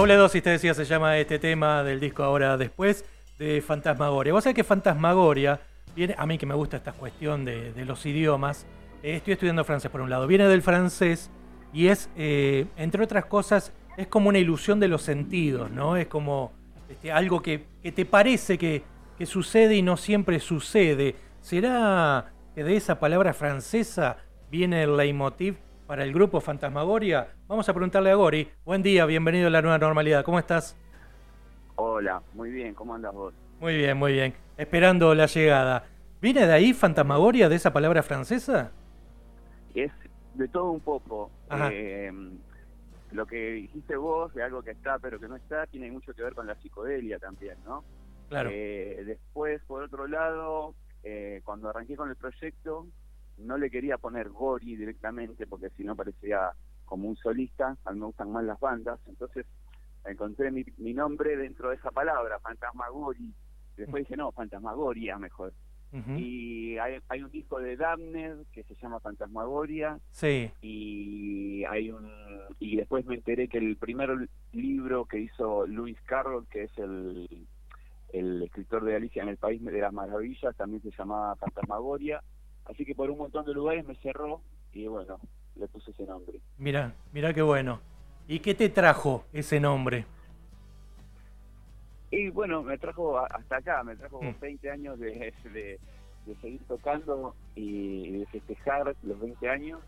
Doble dosis, te decía, se llama este tema del disco ahora después de Fantasmagoria. Vos sabés que Fantasmagoria viene, a mí que me gusta esta cuestión de, los idiomas, eh, estoy estudiando francés por un lado, viene del francés y es, eh, entre otras cosas, es como una ilusión de los sentidos, ¿no? Es como este, algo que, te parece que, que sucede y no siempre sucede. ¿Será que de esa palabra francesa viene el leitmotiv para el grupo Fantasmagoria? Vamos a preguntarle a Gori. Buen día, bienvenido a la nueva normalidad. ¿Cómo estás? Hola, muy bien, ¿cómo andas vos? Muy bien, muy bien. Esperando la llegada. ¿Viene de ahí Fantasmagoria, de esa palabra francesa? Es de todo un poco. Eh, lo que dijiste vos, de algo que está pero que no está, tiene mucho que ver con la psicodelia también, ¿no? Claro. Eh, después, por otro lado, eh, cuando arranqué con el proyecto, no le quería poner Gori directamente porque si no parecía como un solista, a mí me gustan más las bandas, entonces encontré mi, nombre dentro de esa palabra, Fantasmagori. Después dije, no, Fantasmagoria mejor. Y hay, hay, un disco de Damner que se llama Fantasmagoria. Sí. Y hay un y después me enteré que el primer libro que hizo Lewis Carroll, que es el, el escritor de Alicia en el País de las Maravillas, también se llamaba Fantasmagoria. Así que por un montón de lugares me cerró y bueno, le puse ese nombre. Mira, mira qué bueno. ¿Y qué te trajo ese nombre? Y bueno, me trajo hasta acá, me trajo 20 mm. años de, de, seguir tocando y de festejar los 20 años.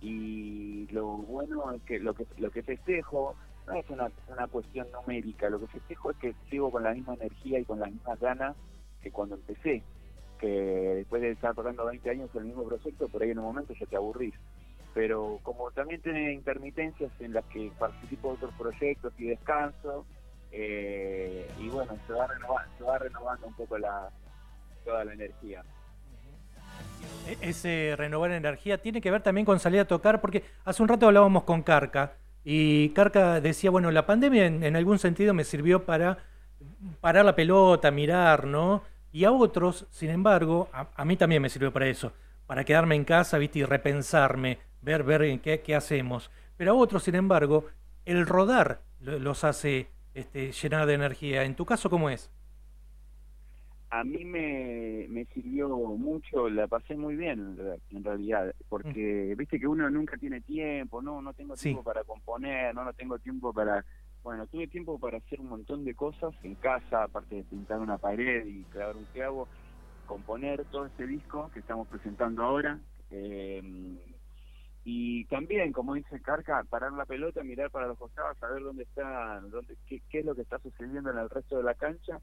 Y lo bueno es que lo que, lo que festejo no es una, una cuestión numérica, lo que festejo es que sigo con la misma energía y con las mismas ganas que cuando empecé. Que después de estar tocando 20 años el mismo proyecto, por ahí en un momento ya te aburrís pero como también tiene intermitencias en las que participo de otros proyectos y descanso, eh, y bueno, se va, renovando, un poco la, toda la energía. E-, ese renovar energía tiene que ver también con salir a tocar, porque hace un rato hablábamos con Carca y Carca decía, bueno, la pandemia en, algún sentido me sirvió para parar la pelota, mirar, ¿no? Y a otros, sin embargo, a, mí también me sirvió para eso, para quedarme en casa, ¿viste? Y repensarme, ver, ver qué, qué hacemos. Pero a otros, sin embargo, el rodar los hace este, llenar de energía. ¿En tu caso cómo es? A mí me, me sirvió mucho, la pasé muy bien en realidad, porque mm. viste que uno nunca tiene tiempo, no, no tengo tiempo para componer, no, no tengo tiempo para, bueno, tuve tiempo para hacer un montón de cosas en casa, aparte de pintar una pared y crear un clavo, componer todo este disco que estamos presentando ahora. Eh, y también, como dice Carca, parar la pelota, mirar para los costados, saber dónde está, dónde, qué, es lo que está sucediendo en el resto de la cancha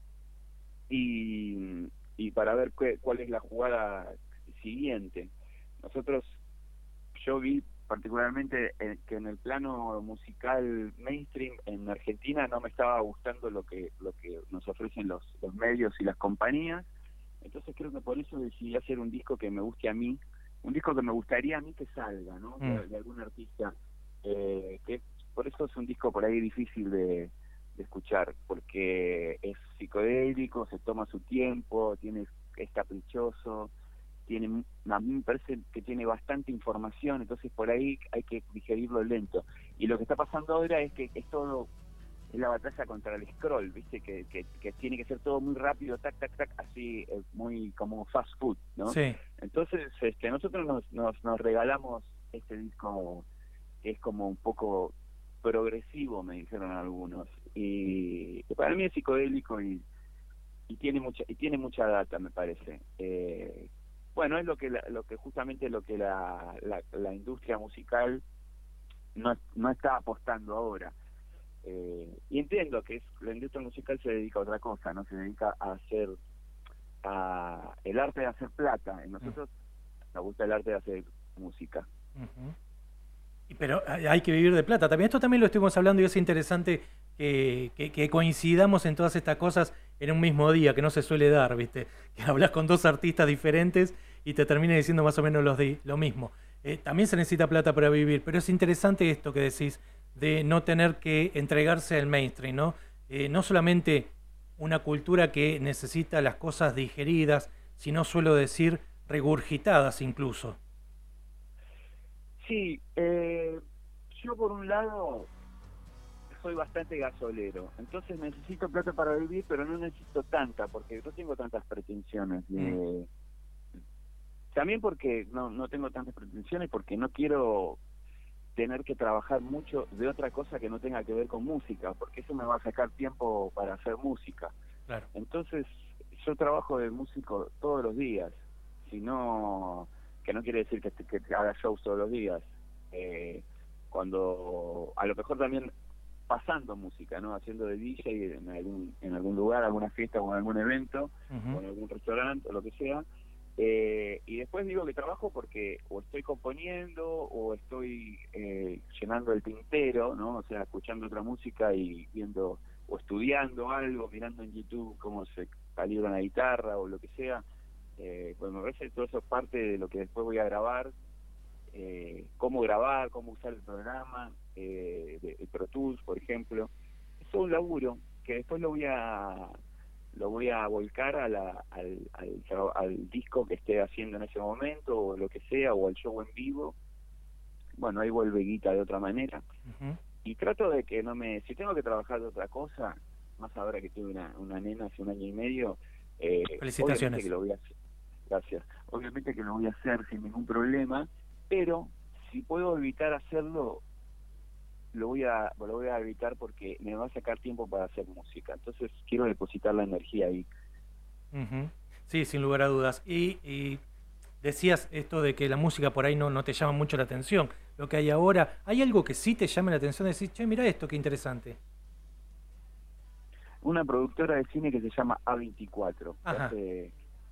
y, y para ver cuál es la jugada siguiente. Nosotros, yo vi particularmente que en el plano musical mainstream en Argentina no me estaba gustando lo que lo que nos ofrecen los, los medios y las compañías entonces creo que por eso decidí hacer un disco que me guste a mí un disco que me gustaría a mí que salga, ¿no? Mm. De, algún artista. Eh, que por eso es un disco por ahí difícil de, escuchar, porque es psicodélico, se toma su tiempo, tiene es caprichoso, tiene a mí me parece que tiene bastante información, entonces por ahí hay que digerirlo lento. Y lo que está pasando ahora es que es todo es la batalla contra el scroll, ¿viste? Que, que, tiene que ser todo muy rápido, tac, tac, tac, así, eh, muy como fast food, ¿no? Sí. Entonces, este, nosotros nos, nos, nos regalamos este disco que es como un poco progresivo, me dijeron algunos, y para mí es psicodélico y, y tiene mucha y tiene mucha data, me parece. Eh, bueno, es lo que lo que justamente lo que la, la, la industria musical no, no está apostando ahora eh, y entiendo que es, la industria musical se dedica a otra cosa, no se dedica a hacer a el arte de hacer plata. Y nosotros nos gusta el arte de hacer música. Pero hay que vivir de plata. También esto también lo estuvimos hablando y es interesante que, que, coincidamos en todas estas cosas en un mismo día, que no se suele dar, ¿viste? Que hablas con dos artistas diferentes y te termina diciendo más o menos los de, lo mismo. Eh, también se necesita plata para vivir, pero es interesante esto que decís de no tener que entregarse al mainstream, ¿no? Eh, no solamente una cultura que necesita las cosas digeridas, sino suelo decir regurgitadas incluso. Sí, eh, yo por un lado soy bastante gasolero. Entonces necesito plata para vivir, pero no necesito tanta, porque no tengo tantas pretensiones. Mm. También porque no, no tengo tantas pretensiones, porque no quiero tener que trabajar mucho de otra cosa que no tenga que ver con música, porque eso me va a sacar tiempo para hacer música. Entonces, yo trabajo de músico todos los días, si no, que no quiere decir que, que haga shows todos los días. Eh, cuando, a lo mejor también pasando música, ¿no? Haciendo de DJ en algún, en algún lugar, alguna fiesta o en algún evento, o en algún restaurante o lo que sea. Eh, y después digo que trabajo porque o estoy componiendo o estoy eh, llenando el tintero, ¿no? O sea, escuchando otra música y viendo o estudiando algo, mirando en YouTube cómo se calibra una guitarra o lo que sea. Eh, pues me parece que todo eso es parte de lo que después voy a grabar, eh, cómo grabar, cómo usar el programa, eh, el Pro Tools, por ejemplo. Es un laburo que después lo voy a lo voy a volcar a la, al, al, disco que esté haciendo en ese momento o lo que sea o al show en vivo. Bueno ahí vuelve guita de otra manera. Y trato de que no me si tengo que trabajar de otra cosa más ahora que tuve una, una nena hace un año y medio eh, felicitaciones. que lo voy a gracias. Obviamente que lo voy a hacer sin ningún problema pero si puedo evitar hacerlo lo voy a lo voy a evitar porque me va a sacar tiempo para hacer música. Entonces quiero depositar la energía ahí. Sí sin lugar a dudas. Y, decías esto de que la música por ahí no, no te llama mucho la atención lo que hay ahora. Hay algo que sí te llame la atención decir che mira esto qué interesante una productora de cine que se llama A24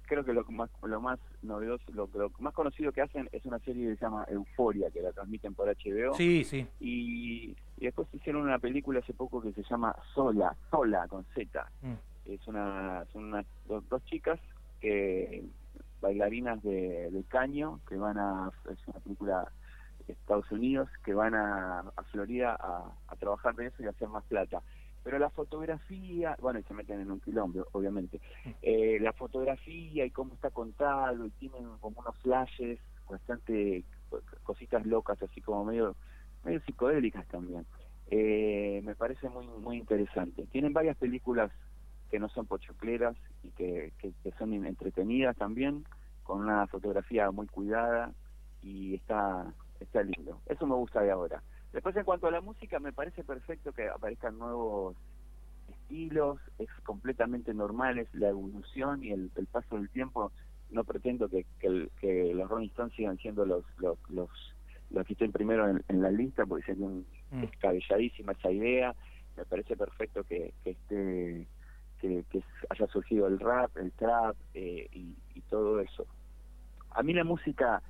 creo que lo más lo más novedoso, lo, más conocido que hacen es una serie que se llama Euforia, que la transmiten por HBO. Sí, sí. Y, después hicieron una película hace poco que se llama Sola, Sola con Z. Mm. Es una, son unas dos, chicas que bailarinas de, de, caño que van a es una película de Estados Unidos que van a, a Florida a, a trabajar de eso y a hacer más plata pero la fotografía, bueno, y se meten en un quilombo, obviamente, eh, la fotografía y cómo está contado, y tienen como unos flashes, bastante cositas locas, así como medio, medio psicodélicas también. Eh, me parece muy muy interesante. Tienen varias películas que no son pochocleras y que, que, que son entretenidas también, con una fotografía muy cuidada y está, está lindo. Eso me gusta de ahora. Después, en cuanto a la música, me parece perfecto que aparezcan nuevos estilos, es completamente normal, es la evolución y el, paso del tiempo. No pretendo que, que, los Rolling Stones sigan siendo los, los, los, los que estén primero en, la lista, porque sería un, mm. descabelladísima esa idea. Me parece perfecto que, que esté que, haya surgido el rap, el trap eh, y, y todo eso. A mí la música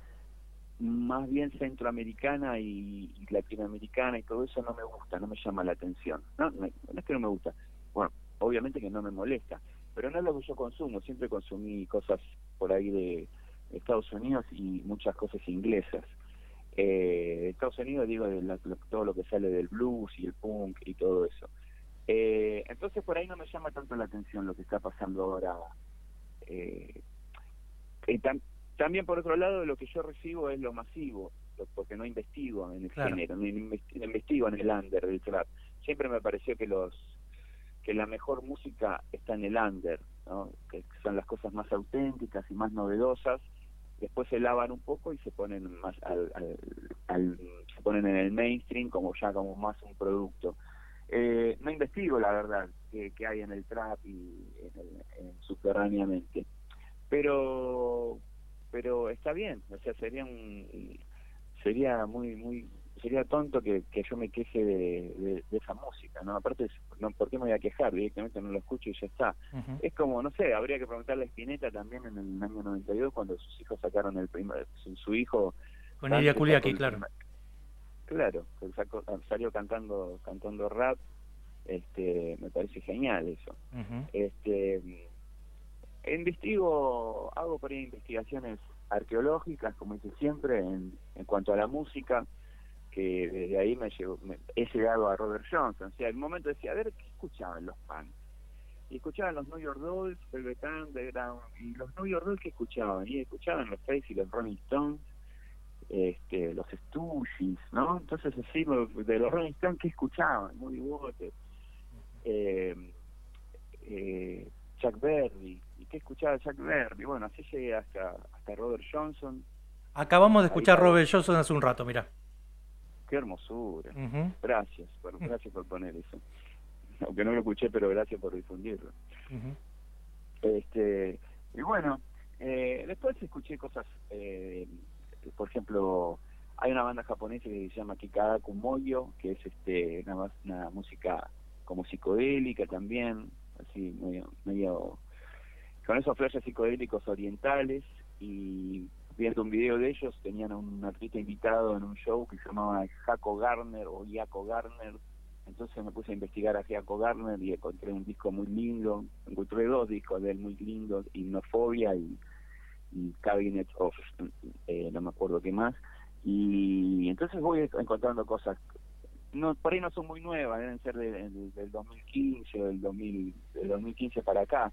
más bien centroamericana y, latinoamericana y todo eso no me gusta, no me llama la atención. No, no, es que no me gusta. Bueno, obviamente que no me molesta, pero no es lo que yo consumo. Siempre consumí cosas por ahí de Estados Unidos y muchas cosas inglesas. Eh, Estados Unidos digo de todo lo que sale del blues y el punk y todo eso. Eh, entonces por ahí no me llama tanto la atención lo que está pasando ahora. Eh, también, por otro lado, lo que yo recibo es lo masivo, porque no investigo en el género, no investigo en el under del trap. Siempre me pareció que los que la mejor música está en el under, que son las cosas más auténticas y más novedosas. Después se lavan un poco y se ponen más al, al, se ponen en el mainstream como ya como más un producto. Eh, no investigo la verdad que, hay en el trap y en subterráneamente, pero pero está bien, o sea, sería un sería muy muy sería tonto que, que yo me queje de, de, esa música, ¿no? Aparte, no, ¿por qué me voy a quejar? Directamente no lo escucho y ya está. Es como, no sé, habría que preguntarle a Spinetta también en el año 92 cuando sus hijos sacaron el primer, su, hijo... Con Ilia Kuliaki, claro. Claro, salió cantando cantando rap, este me parece genial eso. Este Investigo, hago por ahí investigaciones arqueológicas, como hice siempre, en, en cuanto a la música, que desde ahí me, llevo, he llegado a Robert Johnson. O sea, el momento decía, a ver, ¿qué escuchaban los fans? Y escuchaban los New York Dolls, Velvet Underground, y los New York Dolls que escuchaban, y escuchaban los Face y los Rolling Stones, este, los Stooges, ¿no? Entonces así, de los Rolling Stones, ¿qué escuchaban? Muy Waters, eh, eh, Chuck Berry, ¿y qué escuchaba Chuck Berry? Bueno, así llegué hasta, hasta Robert Johnson. Acabamos de escuchar Robert Johnson hace un rato, mira. Qué hermosura. Gracias, por, gracias por poner eso. Aunque no lo escuché, pero gracias por difundirlo. Este Y bueno, eh, después escuché cosas, eh, por ejemplo, hay una banda japonesa que se llama Kikada Kumoyo, que es este una, una música como psicodélica también, así medio, medio con esos flashes psicodélicos orientales y viendo un video de ellos tenían a un artista invitado en un show que se llamaba Jaco Garner o Jaco Garner. Entonces me puse a investigar a Jaco Garner y encontré un disco muy lindo encontré dos discos de él muy lindos Hipnofobia y, y Cabinet of eh, no me acuerdo qué más. Y entonces voy encontrando cosas. No por ahí no son muy nuevas deben ser del 2015 o del 2000 del 2015 para acá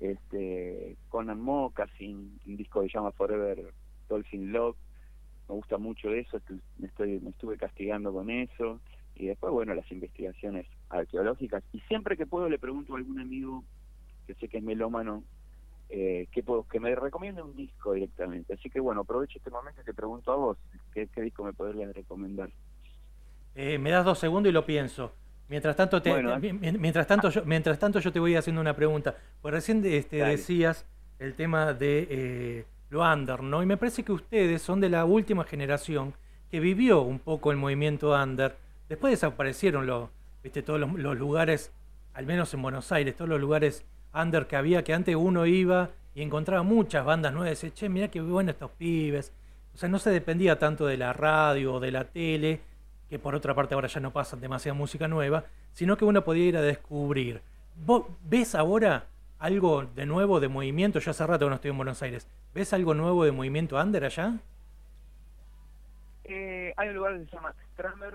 este Conan Moccasin un disco que se llama Forever Dolphin Love. Me gusta mucho eso me estoy me estuve castigando con eso. Y después bueno las investigaciones arqueológicas. Y siempre que puedo le pregunto a algún amigo que sé que es melómano eh, que puedo que me recomiende un disco directamente. Así que bueno aprovecho este momento y te pregunto a vos qué, disco me podrías recomendar eh, me das dos segundos y lo pienso Mientras tanto, mientras, tanto yo, mientras tanto yo te voy haciendo una pregunta. Pues recién este, decías el tema de eh, lo under, ¿no? Y me parece que ustedes son de la última generación que vivió un poco el movimiento under. Después desaparecieron los, ¿viste? todos los, lugares, al menos en Buenos Aires, todos los lugares under que había, que antes uno iba y encontraba muchas bandas nuevas y decía, che, mira qué bueno estos pibes. O sea, no se dependía tanto de la radio o de la tele, que por otra parte ahora ya no pasan demasiada música nueva, sino que uno podía ir a descubrir. ¿Vos ves ahora algo de nuevo de movimiento? Yo hace rato que no estoy en Buenos Aires. ¿Ves algo nuevo de movimiento under allá? Eh, hay un lugar que se llama Stramer,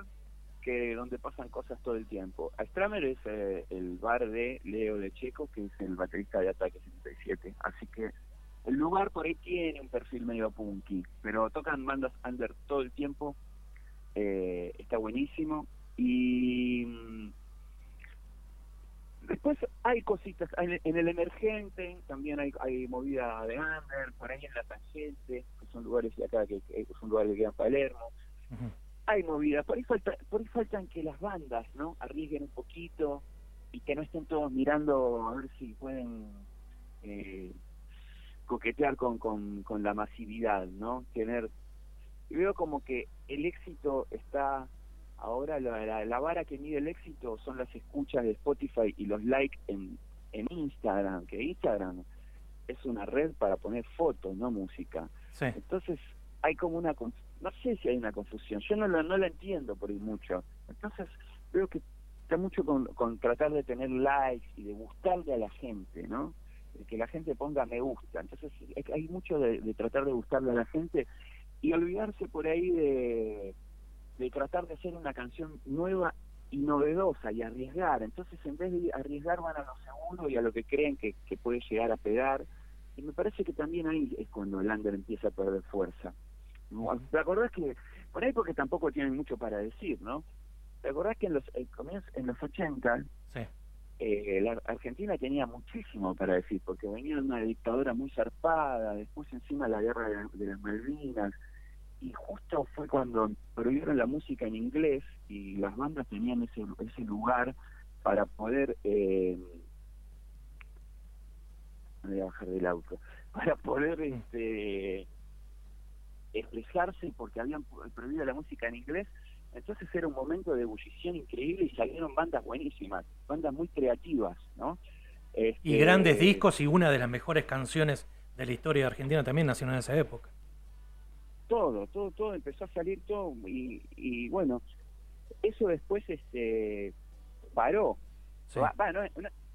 que donde pasan cosas todo el tiempo. Stramer es eh, el bar de Leo de Checo, que es el baterista de Ataque 77. Así que el lugar por ahí tiene un perfil medio punky, pero tocan bandas under todo el tiempo eh, está buenísimo. Y mm, después hay cositas, en el emergente también hay, hay movida de under, por ahí en la tangente, que son lugares de acá, que, que son lugares que quedan Palermo. Hay movidas, por ahí, falta, por ahí faltan que las bandas no arriesguen un poquito y que no estén todos mirando a ver si pueden eh, coquetear con, con, con la masividad, ¿no? Tener veo como que el éxito está ahora la, la, vara que mide el éxito son las escuchas de Spotify y los likes en, en Instagram, que Instagram es una red para poner fotos, no música. Entonces hay como una, no sé si hay una confusión, yo no lo, no la entiendo por ahí mucho. Entonces veo que está mucho con, con tratar de tener likes y de gustarle a la gente, ¿no? que la gente ponga me gusta. Entonces hay mucho de, de tratar de gustarle a la gente y olvidarse por ahí de, de tratar de hacer una canción nueva y novedosa y arriesgar. Entonces, en vez de arriesgar, van a lo seguro y a lo que creen que, que puede llegar a pegar. Y me parece que también ahí es cuando el under empieza a perder fuerza. ¿Te acordás que, por ahí porque tampoco tienen mucho para decir, ¿no? ¿Te acordás que en los, eh, en los 80 sí. eh, la Argentina tenía muchísimo para decir, porque venía una dictadura muy zarpada, después encima la guerra de, de las Malvinas, y justo fue cuando prohibieron la música en inglés y las bandas tenían ese, ese lugar para poder eh, voy a bajar del auto para poder este expresarse porque habían prohibido la música en inglés. Entonces era un momento de ebullición increíble y salieron bandas buenísimas bandas muy creativas no y grandes este, discos y una de las mejores canciones de la historia de Argentina también nació en esa época todo, todo, todo empezó a salir todo y, y bueno, eso después este paró. no,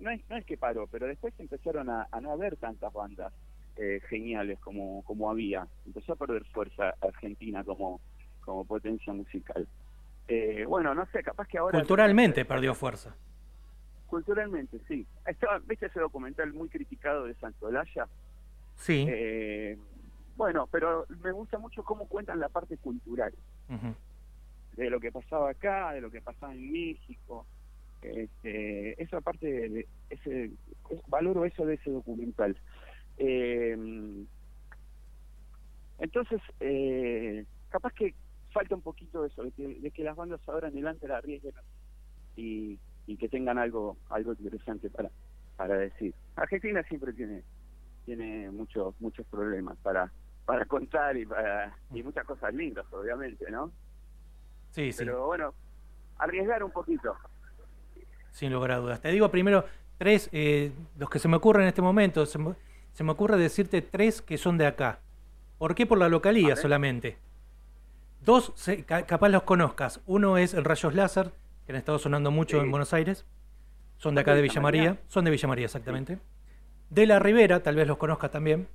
no, es, no es que paró, pero después empezaron a, no haber tantas bandas eh, geniales como, como había. Empezó a perder fuerza Argentina como, como potencia musical. Eh, bueno, no sé, capaz que ahora... Culturalmente perdió fuerza. Culturalmente, sí. Estaba, ¿Viste ese documental muy criticado de Santolaya? Sí. Eh, bueno, pero me gusta mucho cómo cuentan la parte cultural. De lo que pasaba acá, de lo que pasaba en México. Este, esa parte, de ese, valoro eso de ese documental. Eh, entonces, eh, capaz que falta un poquito eso, de que, las bandas ahora en adelante la arriesguen y, y que tengan algo algo interesante para para decir. Argentina siempre tiene tiene muchos muchos problemas para para contar y para y muchas cosas lindas, obviamente, ¿no? Sí, sí. Pero bueno, arriesgar un poquito. Sin lugar a dudas. Te digo primero tres, eh, los que se me ocurren en este momento, se me, se me ocurre decirte tres que son de acá. ¿Por qué? Por la localía solamente. Dos, capaz los conozcas. Uno es el Rayos Láser, que han estado sonando mucho en Buenos Aires. Son de acá de Villa María. Son de Villa María, exactamente. De la Ribera, tal vez los conozcas también.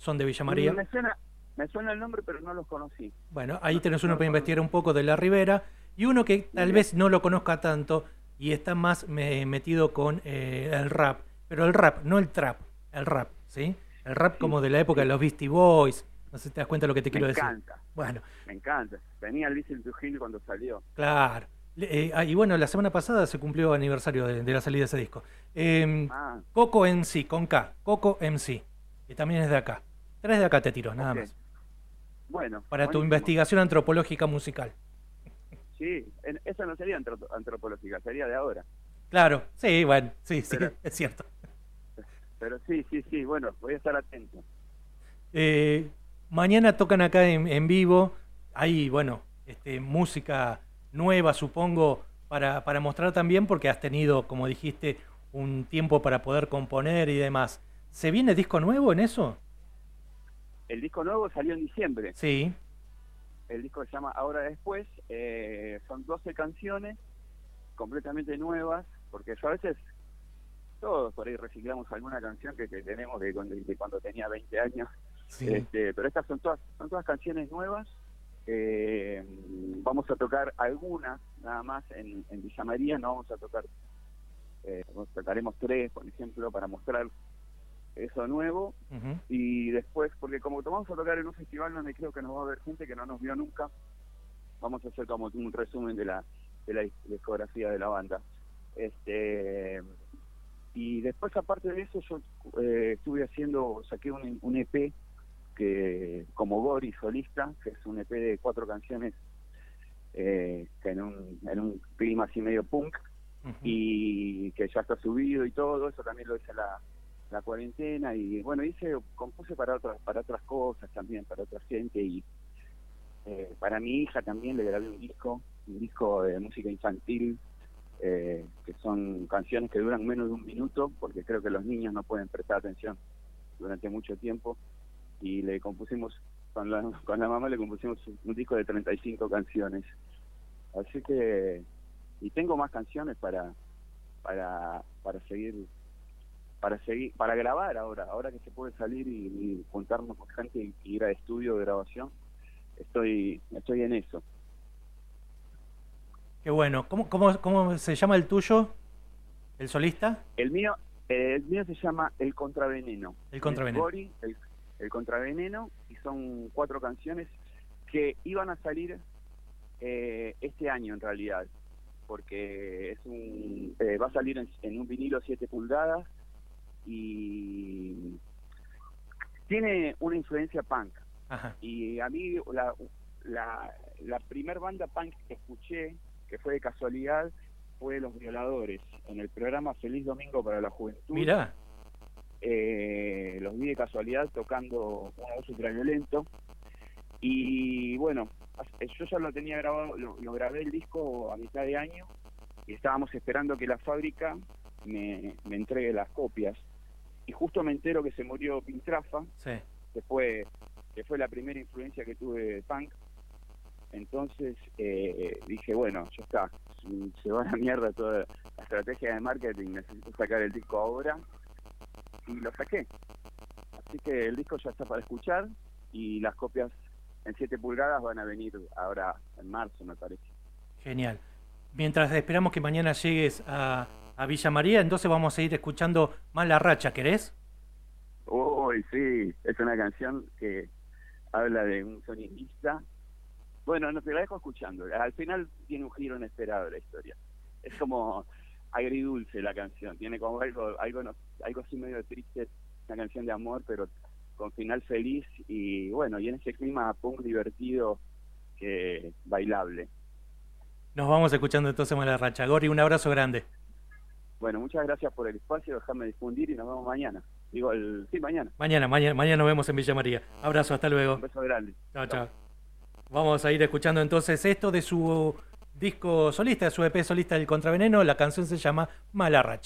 Son de Villa María. Me suena, me suena el nombre, pero no los conocí. Bueno, ahí tenés uno para investigar un poco de la Ribera. Y uno que tal vez no lo conozca tanto y está más metido con eh, el rap. Pero el rap, no el trap, el rap, ¿sí? El rap como de la época de los Beastie Boys. No sé si te das cuenta de lo que te quiero decir. Me encanta. Bueno. Me encanta. Venía el Listen to cuando salió. Claro. Eh, ah, y bueno, la semana pasada se cumplió aniversario de, la salida de ese disco. Eh, ah. Coco MC, con K. Coco MC. Y también es de acá. Tres de acá te tiro, nada más. Bueno. Para tu investigación antropológica musical. Sí, eso no sería antropológica, sería de ahora. Claro, sí, bueno, sí, sí, es cierto. Pero sí, sí, sí, bueno, voy a estar atento. Eh, mañana tocan acá en, vivo, hay, bueno, este, música nueva, supongo, para, para mostrar también, porque has tenido, como dijiste, un tiempo para poder componer y demás. ¿Se viene disco nuevo en eso? El disco nuevo salió en diciembre. Sí. El disco se llama Ahora Después. Eh, son 12 canciones completamente nuevas, porque yo a veces todos por ahí reciclamos alguna canción que, tenemos de, cuando tenía 20 años. Este, pero estas son todas, son todas canciones nuevas. Eh, vamos a tocar algunas nada más en, en Villa María, no vamos a tocar, eh, tocaremos tres, por ejemplo, para mostrar eso nuevo. Y después, porque como vamos a tocar en un festival donde creo que nos va a ver gente que no nos vio nunca, vamos a hacer como un resumen de la, de la discografía de la banda. Este y después, aparte de eso, yo eh, estuve haciendo, saqué un, un, EP que como Gori solista, que es un EP de cuatro canciones eh, que en un, en un clima así medio punk y que ya está subido y todo, eso también lo hice la, la cuarentena y bueno, hice, compuse para otras, para otras cosas también, para otra gente y eh, para mi hija también le grabé un disco, un disco de música infantil eh, que son canciones que duran menos de un minuto, porque creo que los niños no pueden prestar atención durante mucho tiempo. Y le compusimos, con la, con la mamá le compusimos un disco de 35 canciones. Así que, y tengo más canciones para, para, para seguir para seguir para grabar ahora ahora que se puede salir y, juntarnos con gente y, ir a estudio de grabación estoy estoy en eso Qué bueno. ¿Cómo, cómo, cómo se llama el tuyo? ¿El solista? El mío, el mío se llama El Contraveneno. El Contraveneno. El, Contraveneno, y son cuatro canciones que iban a salir eh, este año en realidad, porque es un eh, va a salir en, un vinilo 7 pulgadas y tiene una influencia punk. Y a mí la, la, la primer banda punk que escuché que fue de casualidad, fue Los Violadores, en el programa Feliz Domingo para la Juventud. Mira. Eh, los vi de casualidad tocando un voz ultraviolento. Y bueno, yo ya lo tenía grabado, lo, grabé el disco a mitad de año y estábamos esperando que la fábrica me, entregue las copias. Y justo me entero que se murió Pintrafa, que, fue, que fue la primera influencia que tuve de punk entonces eh, dije, bueno, ya está, se va a la mierda toda la estrategia de marketing, necesito sacar el disco ahora y lo saqué. Así que el disco ya está para escuchar y las copias en 7 pulgadas van a venir ahora en marzo, me parece. Genial. Mientras esperamos que mañana llegues a, a Villa María, entonces vamos a ir escuchando más La Racha, ¿querés? Uy, sí, es una canción que habla de un sonidista. Bueno, no te la dejo escuchando. Al final tiene un giro inesperado la historia. Es como agridulce la canción, tiene como algo, algo, algo así medio triste, una canción de amor, pero con final feliz y bueno, y en ese clima punk divertido que bailable. Nos vamos escuchando entonces Malarracha. Gori, un abrazo grande. Bueno, muchas gracias por el espacio, déjame difundir y nos vemos mañana. Digo, el, sí, mañana. Mañana, mañana, mañana nos vemos en Villa María. Abrazo, hasta luego. Un beso grande. Chao, chao. Vamos a ir escuchando entonces esto de su disco solista, su EP solista del Contraveneno. La canción se llama Mala Racha.